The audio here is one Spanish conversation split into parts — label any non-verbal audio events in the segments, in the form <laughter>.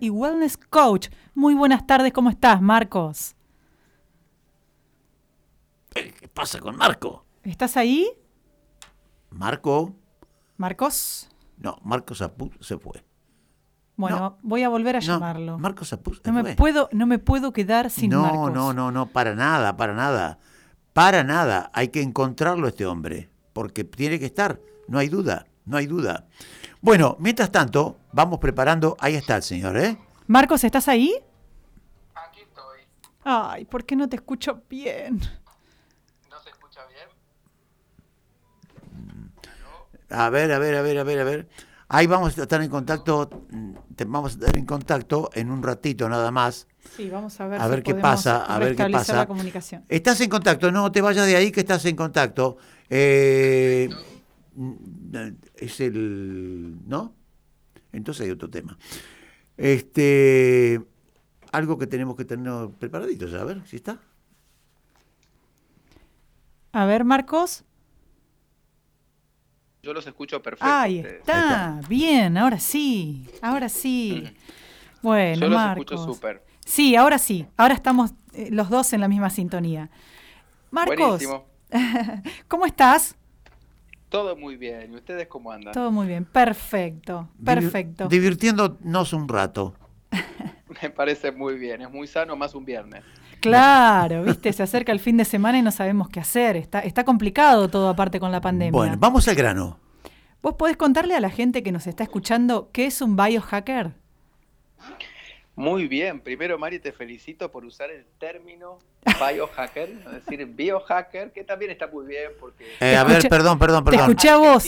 y wellness coach. Muy buenas tardes, ¿cómo estás, Marcos? ¿Qué pasa con Marco? ¿Estás ahí? Marco. ¿Marcos? No, Marcos se fue. Bueno, voy a volver a llamarlo. Marcos Apuz no me puedo, no me puedo quedar sin no, Marcos. No, no, no, para nada, para nada. Para nada. Hay que encontrarlo este hombre, porque tiene que estar, no hay duda, no hay duda. Bueno, mientras tanto, vamos preparando. Ahí está el señor, ¿eh? Marcos, ¿estás ahí? Aquí estoy. Ay, ¿por qué no te escucho bien? ¿No se escucha bien? A ver, a ver, a ver, a ver, a ver. Ahí vamos a estar en contacto, mm, vamos a estar en contacto en un ratito nada más. Sí, vamos a ver, a ver qué pasa, a ver qué pasa. La comunicación. Estás en contacto, no te vayas de ahí que estás en contacto. Eh, mm, es el, ¿no? Entonces hay otro tema. Este, algo que tenemos que tener preparadito, a ver si está. A ver, Marcos. Yo los escucho perfecto. Ahí está, bien, ahora sí, ahora sí. <clears throat> Bueno, Yo los Marcos. escucho súper. Sí, ahora sí, ahora estamos eh, los dos en la misma sintonía. Marcos, Buenísimo. <laughs> ¿cómo estás? Todo muy bien. ¿Y ustedes cómo andan? Todo muy bien, perfecto, perfecto. divirtiéndonos un rato. <laughs> Me parece muy bien, es muy sano más un viernes. Claro, viste, se acerca el fin de semana y no sabemos qué hacer. Está, está complicado todo aparte con la pandemia. Bueno, vamos al grano. ¿Vos podés contarle a la gente que nos está escuchando qué es un biohacker? Muy bien. Primero, Mari, te felicito por usar el término biohacker, es decir, biohacker, que también está muy bien porque... Eh, a ver, perdón, perdón, perdón. Te escuché a vos.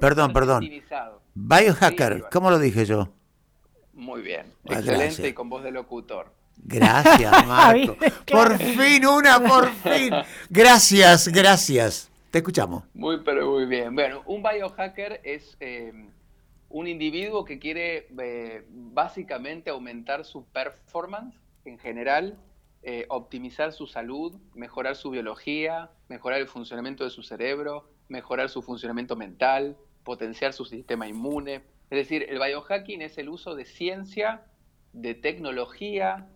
Perdón, perdón. Biohacker, ¿cómo lo dije yo? Muy bien, ah, excelente y con voz de locutor. Gracias, <laughs> Marco. Por fin, una, por fin. Gracias, gracias. Te escuchamos. Muy, pero muy bien. Bueno, un biohacker es eh, un individuo que quiere eh, básicamente aumentar su performance en general, eh, optimizar su salud, mejorar su biología, mejorar el funcionamiento de su cerebro, mejorar su funcionamiento mental, potenciar su sistema inmune. Es decir, el biohacking es el uso de ciencia, de tecnología,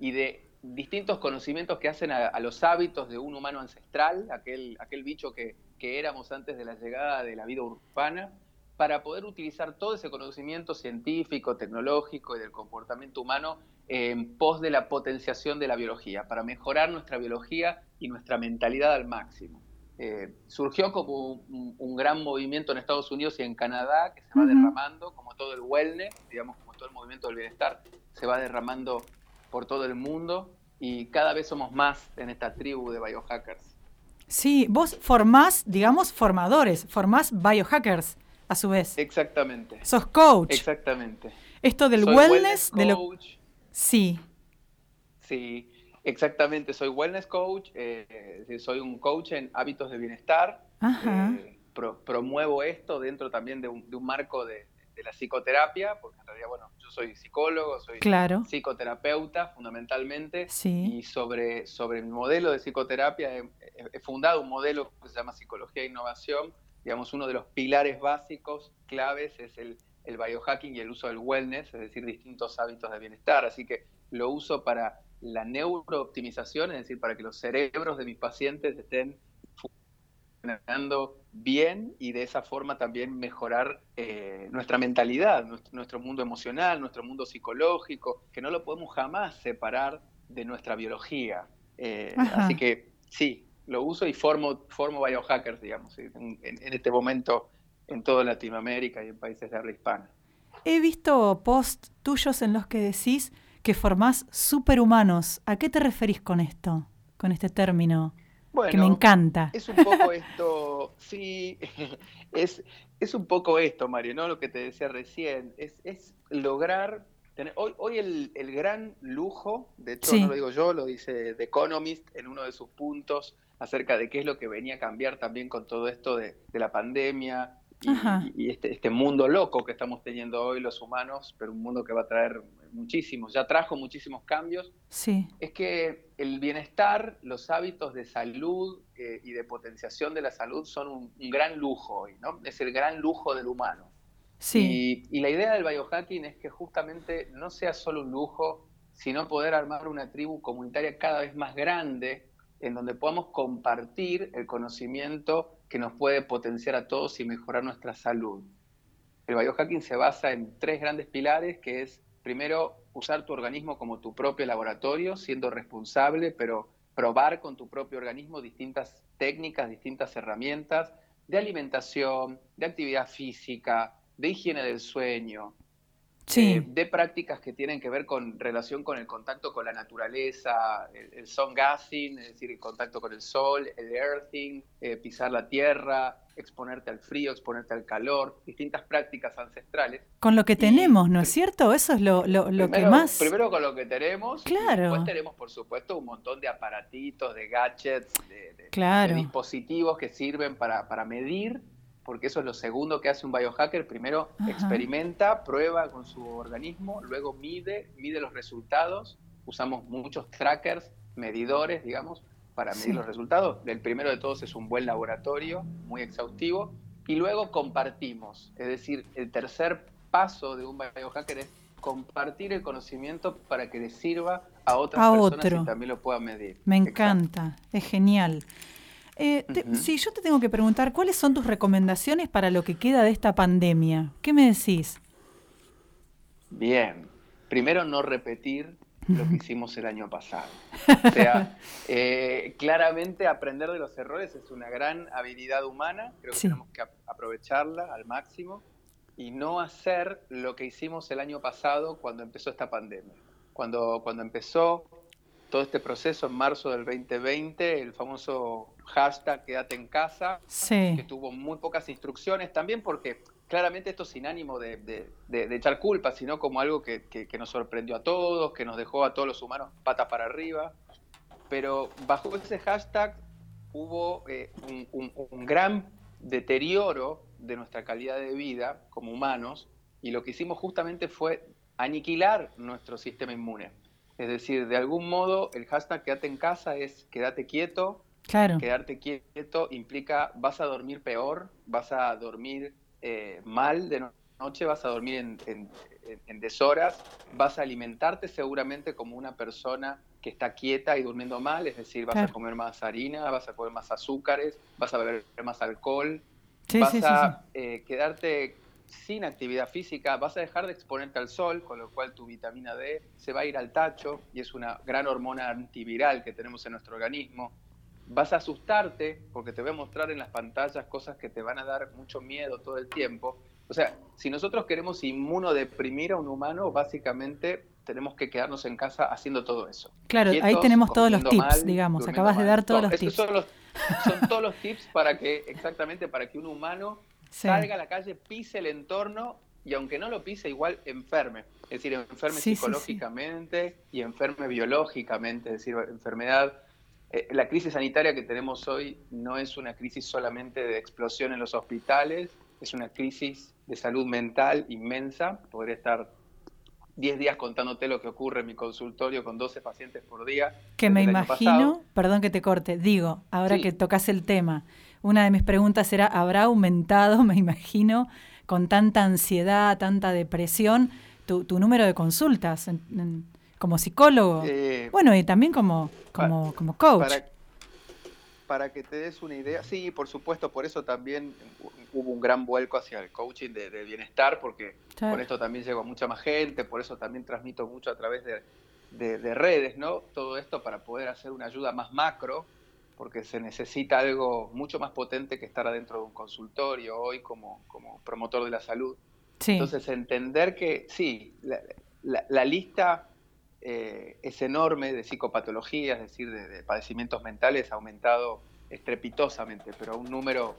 y de distintos conocimientos que hacen a, los hábitos de un humano ancestral, aquel, aquel bicho que, éramos antes de la llegada de la vida urbana, para poder utilizar todo ese conocimiento científico, tecnológico y del comportamiento humano en pos de la potenciación de la biología, para mejorar nuestra biología y nuestra mentalidad al máximo. Eh, surgió como un, gran movimiento en Estados Unidos y en Canadá que se va derramando, como todo el wellness, digamos, como todo el movimiento del bienestar, se va derramando por todo el mundo y cada vez somos más en esta tribu de biohackers. Sí, vos formás, digamos, formadores, formás biohackers a su vez. Exactamente. Sos coach. Exactamente. Esto del wellness, de lo... Sí. Sí, exactamente. Soy wellness coach, eh, soy un coach en hábitos de bienestar. Eh, promuevo esto dentro también de un marco de, de la psicoterapia, porque en realidad, bueno, yo soy psicólogo, soy psicoterapeuta fundamentalmente, y sobre, sobre mi modelo de psicoterapia he, fundado un modelo que se llama Psicología e Innovación, digamos, uno de los pilares básicos, claves, es el, el biohacking y el uso del wellness, es decir, distintos hábitos de bienestar, así que lo uso para la neurooptimización, es decir, para que los cerebros de mis pacientes estén funcionando bien y de esa forma también mejorar eh, nuestra mentalidad, nuestro, mundo emocional, nuestro mundo psicológico, que no lo podemos jamás separar de nuestra biología. Eh, así que sí, lo uso y formo, formo biohackers, digamos, en, este momento en toda Latinoamérica y en países de habla hispana. He visto posts tuyos en los que decís que formás superhumanos. ¿A qué te referís con esto, con este término? que me encanta. Es un poco esto, <laughs> sí, <laughs> es, es un poco esto, Mario, ¿no? Lo que te decía recién, es, es lograr tener, hoy, hoy el, el gran lujo, de hecho no lo digo yo, lo dice The Economist en uno de sus puntos acerca de qué es lo que venía a cambiar también con todo esto de, de la pandemia, y, este, este, mundo loco que estamos teniendo hoy los humanos, pero un mundo que va a traer muchísimos, ya trajo muchísimos cambios, sí. es que el bienestar, los hábitos de salud eh, y de potenciación de la salud son un, gran lujo hoy, ¿no? Es el gran lujo del humano. Sí. Y, la idea del biohacking es que justamente no sea solo un lujo, sino poder armar una tribu comunitaria cada vez más grande, en donde podamos compartir el conocimiento que nos puede potenciar a todos y mejorar nuestra salud. El biohacking se basa en tres grandes pilares, que es, primero, usar tu organismo como tu propio laboratorio, siendo responsable, pero probar con tu propio organismo distintas técnicas, distintas herramientas de alimentación, de actividad física, de higiene del sueño, eh, de prácticas que tienen que ver con relación con el contacto con la naturaleza, el, sun gassing, es decir, el contacto con el sol, el earthing, eh, pisar la tierra, exponerte al frío, exponerte al calor, distintas prácticas ancestrales. Con lo que tenemos, ¿no es cierto? Eso es lo, lo, que más... Primero con lo que tenemos, claro. después tenemos, por supuesto, un montón de aparatitos, de gadgets, de, de dispositivos que sirven para, para medir porque eso es lo segundo que hace un biohacker. Primero experimenta, prueba con su organismo, luego mide, mide los resultados. Usamos muchos trackers, medidores, digamos, para medir los resultados. El primero de todos es un buen laboratorio, muy exhaustivo. Y luego compartimos. Es decir, el tercer paso de un biohacker es compartir el conocimiento para que le sirva a otras personas y también lo puedan medir. Me encanta, es genial. Eh, Si yo te tengo que preguntar, ¿cuáles son tus recomendaciones para lo que queda de esta pandemia? ¿Qué me decís? Bien, primero no repetir lo que <laughs> hicimos el año pasado. O sea, eh, claramente aprender de los errores es una gran habilidad humana, creo que tenemos que aprovecharla al máximo y no hacer lo que hicimos el año pasado cuando empezó esta pandemia. Cuando, cuando empezó todo este proceso en marzo del 2020, el famoso hashtag quédate en casa, que tuvo muy pocas instrucciones, también porque claramente esto sin ánimo de, echar culpa, sino como algo que, nos sorprendió a todos, que nos dejó a todos los humanos patas para arriba. Pero bajo ese hashtag hubo eh, un gran deterioro de nuestra calidad de vida como humanos y lo que hicimos justamente fue aniquilar nuestro sistema inmune. Es decir, de algún modo el hashtag quédate en casa es quédate quieto. Claro. Quedarte quieto implica vas a dormir peor, vas a dormir eh, mal de noche, vas a dormir en, deshoras, vas a alimentarte seguramente como una persona que está quieta y durmiendo mal, es decir, vas a comer más harina, vas a comer más azúcares, vas a beber más alcohol, vas a eh, quedarte sin actividad física, vas a dejar de exponerte al sol, con lo cual tu vitamina D se va a ir al tacho y es una gran hormona antiviral que tenemos en nuestro organismo. Vas a asustarte porque te voy a mostrar en las pantallas cosas que te van a dar mucho miedo todo el tiempo. O sea, si nosotros queremos inmunodeprimir a un humano, básicamente tenemos que quedarnos en casa haciendo todo eso. Claro, ahí tenemos todos los tips, digamos. Acabas de dar todos los tips. Son, son todos los tips para que, exactamente, para que un humano salga a la calle, pise el entorno y aunque no lo pise, igual enferme. Es decir, enferme psicológicamente y enferme biológicamente, es decir, enfermedad. Eh, la crisis sanitaria que tenemos hoy no es una crisis solamente de explosión en los hospitales, es una crisis de salud mental inmensa. Podría estar 10 días contándote lo que ocurre en mi consultorio con 12 pacientes por día. Que me imagino, perdón que te corte, digo, ahora que tocas el tema, una de mis preguntas era, ¿habrá aumentado, <laughs> me imagino, con tanta ansiedad, tanta depresión, tu, número de consultas como psicólogo? Eh, bueno, y también como, como, como coach. Para, que te des una idea, sí, por supuesto, por eso también hubo un gran vuelco hacia el coaching de, bienestar, porque con esto también llegó a mucha más gente, por eso también transmito mucho a través de, de, redes, ¿no? Todo esto para poder hacer una ayuda más macro, porque se necesita algo mucho más potente que estar adentro de un consultorio hoy como, como promotor de la salud. Entonces, entender que sí, la, lista eh, es enorme de psicopatologías, es decir, de, padecimientos mentales ha aumentado estrepitosamente, pero un número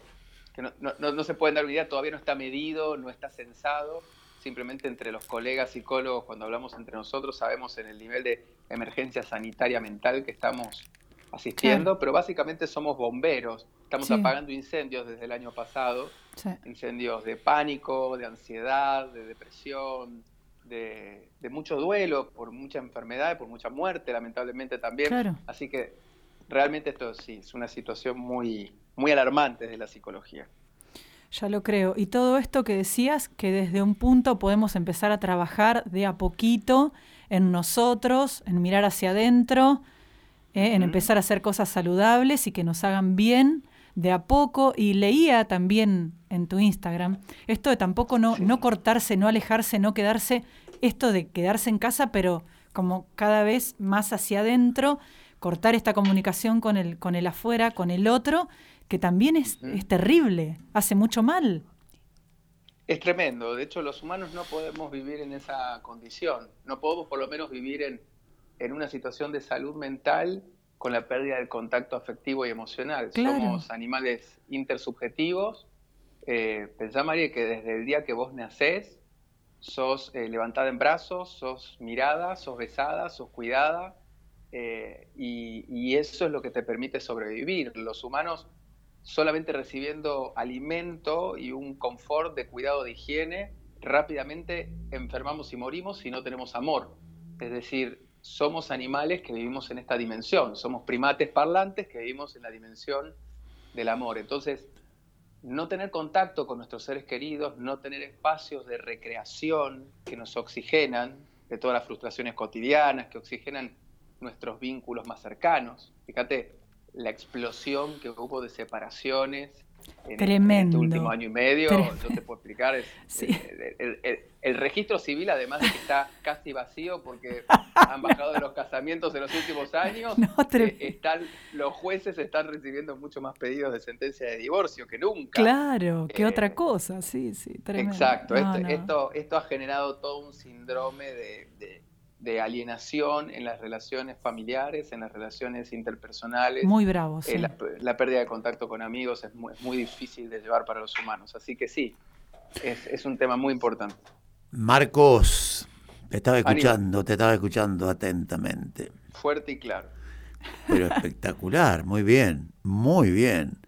que no, no, no, se puede dar una idea, todavía no está medido, no está censado, simplemente entre los colegas psicólogos, cuando hablamos entre nosotros, sabemos en el nivel de emergencia sanitaria mental que estamos asistiendo, pero básicamente somos bomberos. Estamos apagando incendios desde el año pasado, incendios de pánico, de ansiedad, de depresión, de, mucho duelo por mucha enfermedad, por mucha muerte, lamentablemente también. Así que realmente esto sí es una situación muy, muy alarmante de la psicología. Ya lo creo. Y todo esto que decías, que desde un punto podemos empezar a trabajar de a poquito en nosotros, en mirar hacia adentro, eh, en empezar a hacer cosas saludables y que nos hagan bien de a poco. Y leía también en tu Instagram esto de tampoco no, no cortarse, no alejarse, no quedarse, esto de quedarse en casa, pero como cada vez más hacia adentro, cortar esta comunicación con el, con el afuera, con el otro que también es, terrible, hace mucho mal. Es tremendo, de hecho los humanos no podemos vivir en esa condición, no podemos por lo menos vivir en, en una situación de salud mental con la pérdida del contacto afectivo y emocional. Somos animales intersubjetivos. Eh, pensá, María, que desde el día que vos nacés, sos eh, levantada en brazos, sos mirada, sos besada, sos cuidada, eh, y, y, eso es lo que te permite sobrevivir. Los humanos solamente recibiendo alimento y un confort de cuidado de higiene, rápidamente enfermamos y morimos si no tenemos amor. Es decir, somos animales que vivimos en esta dimensión, somos primates parlantes que vivimos en la dimensión del amor. Entonces, no tener contacto con nuestros seres queridos, no tener espacios de recreación que nos oxigenan de todas las frustraciones cotidianas, que oxigenan nuestros vínculos más cercanos. Fíjate, la explosión que hubo de separaciones en, este último año y medio, yo te puedo explicar, <laughs> eh, el, registro civil además está casi vacío porque <laughs> han bajado de los casamientos en los últimos años, <laughs> eh, están, los jueces están recibiendo mucho más pedidos de sentencia de divorcio que nunca. Claro, que otra eh, cosa, sí, sí, tremendo. Exacto, esto, esto, ha generado todo un síndrome de de alienación en las relaciones familiares, en las relaciones interpersonales. Muy bravo, eh, la, pérdida de contacto con amigos es muy, difícil de llevar para los humanos. Así que sí, es, un tema muy importante. Marcos, te estaba escuchando, te estaba escuchando atentamente. Fuerte y claro. Pero espectacular, muy bien, muy bien.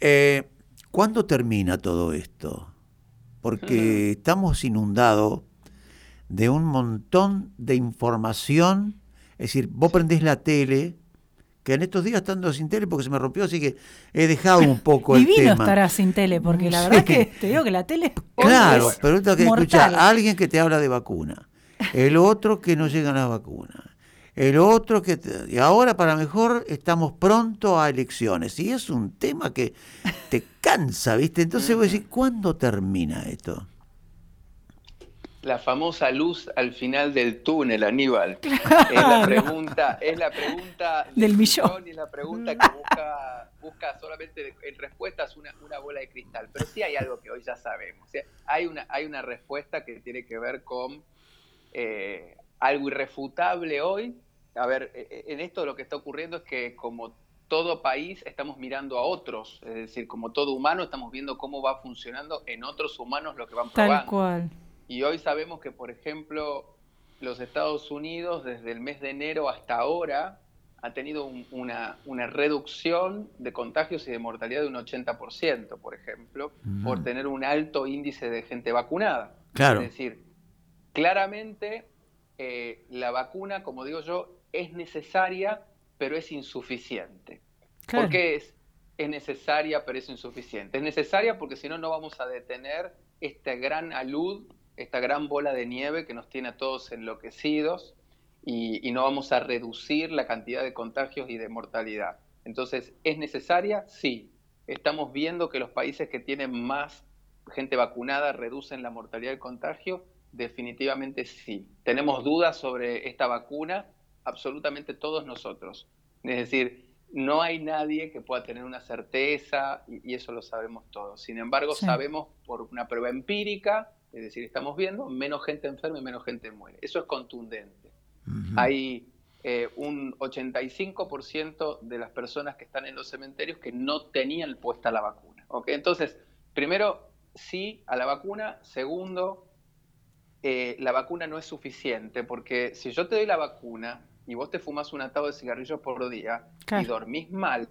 Eh, ¿Cuándo termina todo esto? Porque <laughs> estamos inundados de un montón de información. Es decir, vos prendés la tele, que en estos días estando sin tele porque se me rompió, así que he dejado un poco el Divino estará sin tele, porque la verdad que te digo que la tele es <laughs> Claro, pero esto que escuchar a alguien que te habla de vacuna, el otro que no llega a la vacuna, el otro que... y ahora para mejor estamos pronto a elecciones, y es un tema que te cansa, ¿viste? Entonces voy a decir, ¿cuándo termina esto? La famosa luz al final del túnel, Aníbal. Es la <laughs> pregunta, es la pregunta <laughs> del millón y la pregunta que busca, busca solamente en respuestas una, una, bola de cristal. Pero sí hay algo que hoy ya sabemos. hay, una, hay una respuesta que tiene que ver con eh, algo irrefutable hoy. A ver, e, e, en esto lo que está ocurriendo es que como todo país estamos mirando a otros, es decir, como todo humano estamos viendo cómo va funcionando en otros humanos lo que van probando. Tal cual. Y hoy sabemos que, por ejemplo, los Estados Unidos desde el mes de enero hasta ahora ha tenido una, una, reducción de contagios y de mortalidad de un 80%, por ejemplo, por tener un alto índice de gente vacunada. Claro. Es decir, claramente eh, la vacuna, como digo yo, es necesaria, pero es insuficiente. ¿Por qué es, es necesaria, pero es insuficiente? Es necesaria porque si no, no vamos a detener esta gran alud esta gran bola de nieve que nos tiene a todos enloquecidos y, no vamos a reducir la cantidad de contagios y de mortalidad. Entonces, ¿es necesaria? Sí. Estamos viendo que los países que tienen más gente vacunada reducen la mortalidad del contagio. Definitivamente sí. ¿Tenemos dudas sobre esta vacuna? Absolutamente todos nosotros. Es decir, no hay nadie que pueda tener una certeza y, eso lo sabemos todos. Sin embargo, sabemos por una prueba empírica es decir, estamos viendo menos gente enferma y menos gente muere. Eso es contundente. Hay eh, un 85% de las personas que están en los cementerios que no tenían puesta la vacuna. Entonces, primero, sí a la vacuna. Segundo, eh, la vacuna no es suficiente, porque si yo te doy la vacuna y vos te fumas un atado de cigarrillos por día y dormís mal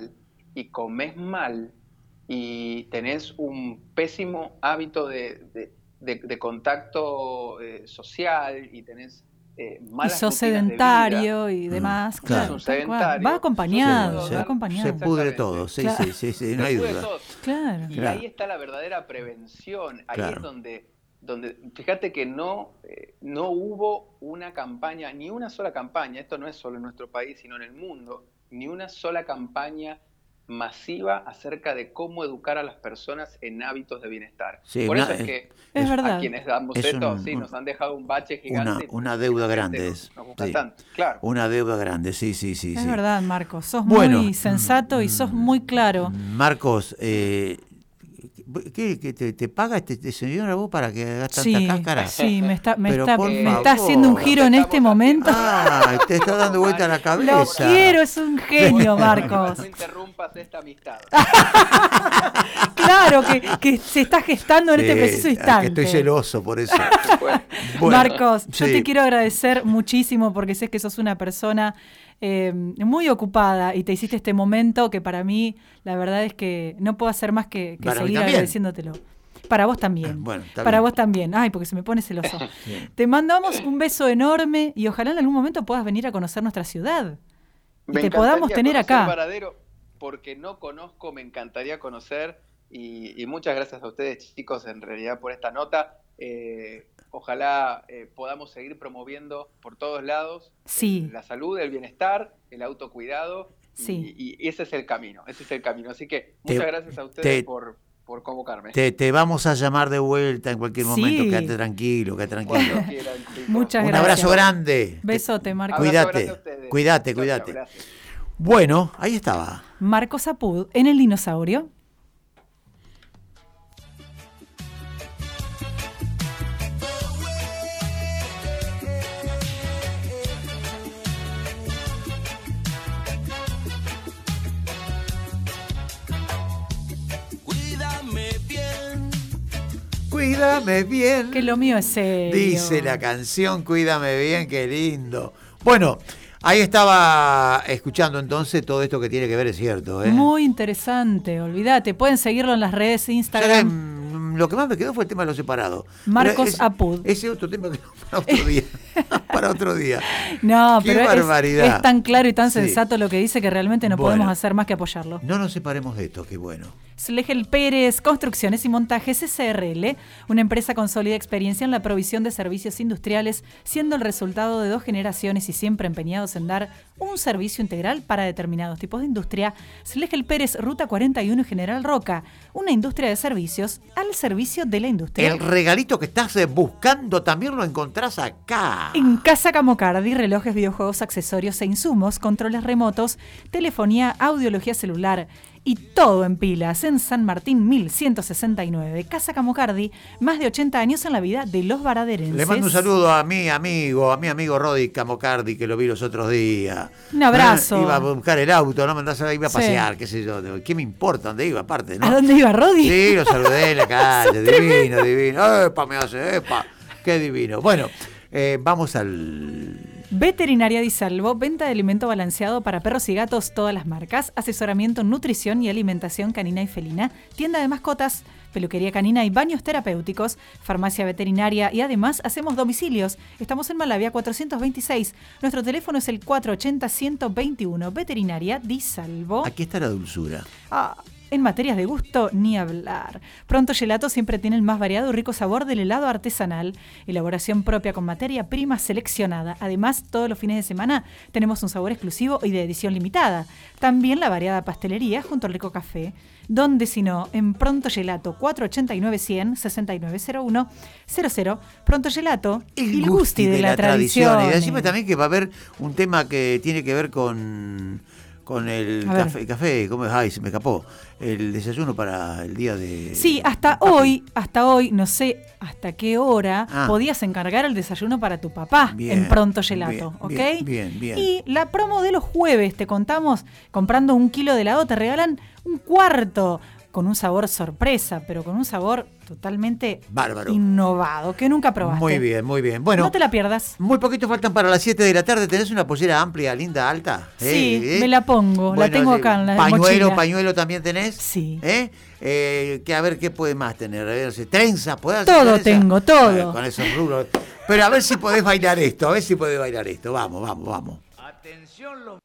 y comes mal y tenés un pésimo hábito de, de, contacto eh, social y tenés eh, y sos sedentario y demás. Claro, va acompañado, va acompañado. Se pudre todo, sí, sí, sí, sí, no hay duda. Claro. Y ahí está la verdadera prevención, ahí es donde, donde, fíjate que no, eh, no hubo una campaña, ni una sola campaña, esto no es solo en nuestro país, sino en el mundo, ni una sola campaña masiva acerca de cómo educar a las personas en hábitos de bienestar. Por eso es, que a quienes damos esto, sí, nos han dejado un bache gigante. Una, deuda grande. Es, claro. Una deuda grande, sí, sí, sí. Es verdad, Marcos, sos muy sensato y sos muy claro. Marcos, eh, ¿Qué, que te, te, paga este, este, señor a vos para que hagas tanta sí, cáscara? Sí, me está, me está, me está haciendo un giro en este momento. Ah, te está dando vuelta a la <laughs> cabeza. Lo quiero, es un genio, Marcos. No interrumpas esta amistad. <laughs> claro, que, que, se está gestando en este preciso instante. Que estoy celoso por eso. <laughs> Marcos, yo te quiero agradecer muchísimo porque sé que sos una persona eh, muy ocupada y te hiciste este momento que para mí la verdad es que no puedo hacer más que, seguir agradeciéndotelo. Para vos también. para vos también. Ay, porque se me pone celoso. <laughs> Te mandamos un beso enorme y ojalá en algún momento puedas venir a conocer nuestra ciudad. y te podamos tener acá. Varadero porque no conozco, me encantaría conocer. Y, muchas gracias a ustedes, chicos, en realidad, por esta nota. Eh, Ojalá eh, podamos seguir promoviendo por todos lados sí. la salud, el bienestar, el autocuidado. Sí. Y, ese es el camino, ese es el camino. Así que muchas gracias a ustedes por, por convocarme. Te, vamos a llamar de vuelta en cualquier momento, quédate tranquilo, quédate tranquilo. Muchas gracias. Un abrazo grande. Besote, Marcos. Cuídate, cuídate, cuídate. bueno, ahí estaba. Marcos Apud en el dinosaurio. Cuídame bien. Que lo mío es serio. Dice la canción, cuídame bien, qué lindo. Bueno, ahí estaba escuchando entonces todo esto que tiene que ver, es cierto. ¿eh? Muy interesante, olvídate. Pueden seguirlo en las redes Instagram lo que más me quedó fue el tema de los separados. Marcos Apud. Ese otro tema que para otro día. <laughs> para otro día. <laughs> No, pero Es, tan claro y tan sensato lo que dice que realmente no podemos hacer más que apoyarlo. No nos separemos de esto, qué bueno. Slegel Pérez, Construcciones y Montajes SRL, una empresa con sólida experiencia en la provisión de servicios industriales, siendo el resultado de dos generaciones y siempre empeñados en dar un servicio integral para determinados tipos de industria. Slegel Pérez, Ruta 41 y General Roca, una industria de servicios al servicio de la industria. El regalito que estás eh, buscando también lo encontrás acá. En Casa Camocardi, relojes, videojuegos, accesorios e insumos, controles remotos, telefonía, audiología celular y todo en pilas en San Martín 1169, Casa Camocardi, más de 80 años en la vida de los varaderenses. Le mando un saludo a mi amigo, a mi amigo Rodi Camocardi, que lo vi los otros días. Un abrazo. iba a buscar el auto, no me andás a iba a pasear, qué sé yo. ¿Qué me importa dónde iba aparte? ¿no? ¿A dónde iba Rodi? Sí, lo saludé en la <laughs> calle, divino, divino. Epa, me hace, epa, qué divino. Bueno, eh, vamos al Veterinaria Di Salvo, venta de alimento balanceado para perros y gatos, todas las marcas, asesoramiento en nutrición y alimentación canina y felina, tienda de mascotas, peluquería canina y baños terapéuticos, farmacia veterinaria y además hacemos domicilios. Estamos en Malavia 426. Nuestro teléfono es el 480-121. Veterinaria Di Salvo. Aquí está la dulzura. Ah. En materias de gusto, ni hablar. Pronto Gelato siempre tiene el más variado y rico sabor del helado artesanal, elaboración propia con materia prima seleccionada. Además, todos los fines de semana tenemos un sabor exclusivo y de edición limitada. También la variada pastelería junto al rico café. Donde si no, en Pronto Gelato 489-100-6901-00. Pronto Gelato, el, gusti, de, la, tradición. Y decime también que va a haber un tema que tiene que ver con con el café, café, ¿cómo es? Ay, se me escapó. El desayuno para el día de. Sí, hasta hoy, hasta hoy, no sé hasta qué hora ah. podías encargar el desayuno para tu papá en Pronto Gelato, ¿ok? Bien, bien, Y la promo de los jueves, te contamos, comprando un kilo de helado te regalan un cuarto con un sabor sorpresa, pero con un sabor totalmente bárbaro, innovado, que nunca probaste. Muy bien, muy bien. Bueno, no te la pierdas. Muy poquito faltan para las 7 de la tarde. ¿Tenés una pollera amplia, linda, alta? Sí, ¿Eh? me la pongo, la tengo acá en la Pañuelo, pañuelo también tenés. Sí. ¿Eh? Eh, que a ver qué puede más tener. A ver, trenzas, ¿puedes Todo tengo, todo. con esos rubros. Pero a ver si podés bailar esto, a ver si podés bailar esto. Vamos, vamos, vamos. Atención los